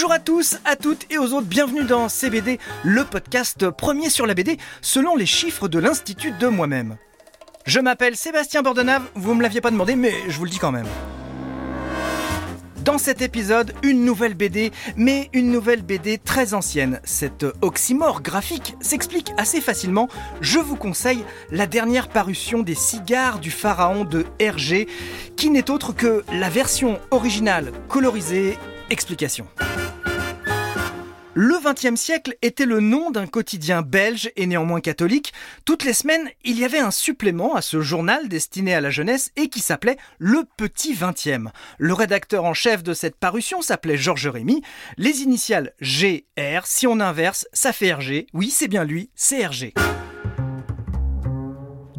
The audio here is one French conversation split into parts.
Bonjour à tous, à toutes et aux autres, bienvenue dans CBD, le podcast premier sur la BD selon les chiffres de l'Institut de moi-même. Je m'appelle Sébastien Bordenave, vous me l'aviez pas demandé mais je vous le dis quand même. Dans cet épisode, une nouvelle BD, mais une nouvelle BD très ancienne. Cette oxymore graphique s'explique assez facilement. Je vous conseille la dernière parution des cigares du pharaon de Hergé, qui n'est autre que la version originale colorisée. Explication. Le XXe siècle était le nom d'un quotidien belge et néanmoins catholique. Toutes les semaines, il y avait un supplément à ce journal destiné à la jeunesse et qui s'appelait Le Petit Vingtième. Le rédacteur en chef de cette parution s'appelait Georges Rémy. Les initiales GR, si on inverse, ça fait RG. Oui, c'est bien lui, c'est RG.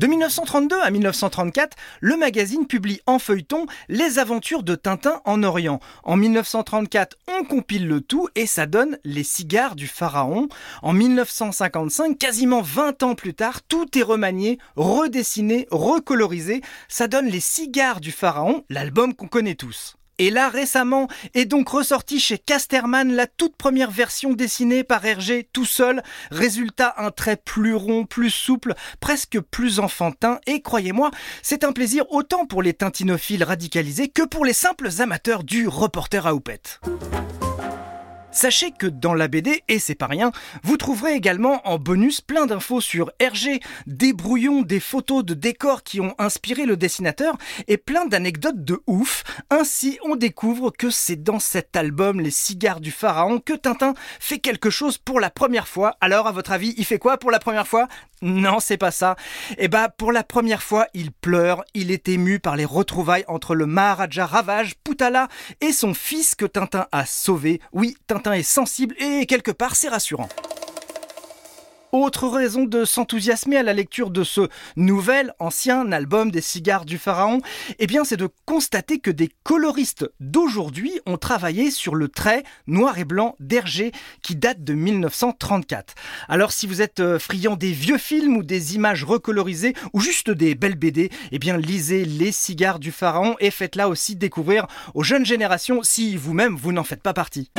De 1932 à 1934, le magazine publie en feuilleton les aventures de Tintin en Orient. En 1934, on compile le tout et ça donne Les cigares du pharaon. En 1955, quasiment 20 ans plus tard, tout est remanié, redessiné, recolorisé. Ça donne Les cigares du pharaon, l'album qu'on connaît tous. Et là, récemment, est donc ressorti chez Casterman la toute première version dessinée par Hergé tout seul. Résultat, un trait plus rond, plus souple, presque plus enfantin. Et croyez-moi, c'est un plaisir autant pour les tintinophiles radicalisés que pour les simples amateurs du reporter à houppette. Sachez que dans la BD, et c'est pas rien, vous trouverez également en bonus plein d'infos sur Hergé, des brouillons, des photos de décors qui ont inspiré le dessinateur et plein d'anecdotes de ouf. Ainsi, on découvre que c'est dans cet album Les cigares du pharaon que Tintin fait quelque chose pour la première fois. Alors, à votre avis, il fait quoi pour la première fois? Non, c'est pas ça. Eh bah, pour la première fois, il pleure. Il est ému par les retrouvailles entre le Maharaja Ravage, Putala, et son fils que Tintin a sauvé. Oui, Tintin est sensible et quelque part, c'est rassurant. Autre raison de s'enthousiasmer à la lecture de ce nouvel ancien album des cigares du pharaon, eh bien c'est de constater que des coloristes d'aujourd'hui ont travaillé sur le trait noir et blanc d'Hergé qui date de 1934. Alors si vous êtes euh, friand des vieux films ou des images recolorisées ou juste des belles BD, eh bien lisez Les cigares du pharaon et faites-la aussi découvrir aux jeunes générations si vous-même vous n'en faites pas partie.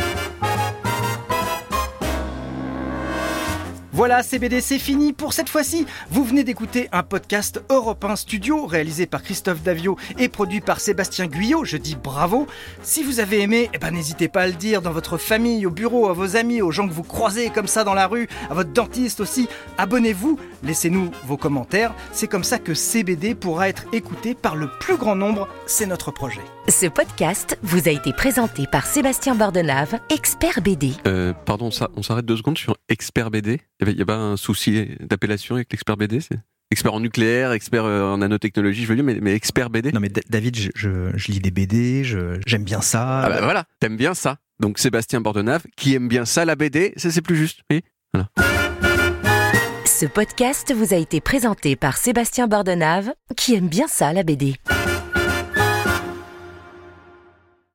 Voilà, CBD, c'est fini pour cette fois-ci. Vous venez d'écouter un podcast Europe 1 Studio réalisé par Christophe Davio et produit par Sébastien Guyot. Je dis bravo. Si vous avez aimé, eh ben, n'hésitez pas à le dire dans votre famille, au bureau, à vos amis, aux gens que vous croisez comme ça dans la rue, à votre dentiste aussi. Abonnez-vous, laissez-nous vos commentaires. C'est comme ça que CBD pourra être écouté par le plus grand nombre. C'est notre projet. Ce podcast vous a été présenté par Sébastien Bordenave, expert BD. Euh, pardon, ça, on s'arrête deux secondes sur expert BD. Il n'y a, pas un souci d'appellation avec l'expert BD c'est Expert en nucléaire, expert euh, en nanotechnologie, je veux dire, mais, mais expert BD Non mais David, je, je, lis des BD, j'aime bien ça. Ah bah voilà, t'aimes bien ça. Donc Sébastien Bordenave, qui aime bien ça la BD, ça c'est plus juste. Oui voilà. Ce podcast vous a été présenté par Sébastien Bordenave, qui aime bien ça la BD.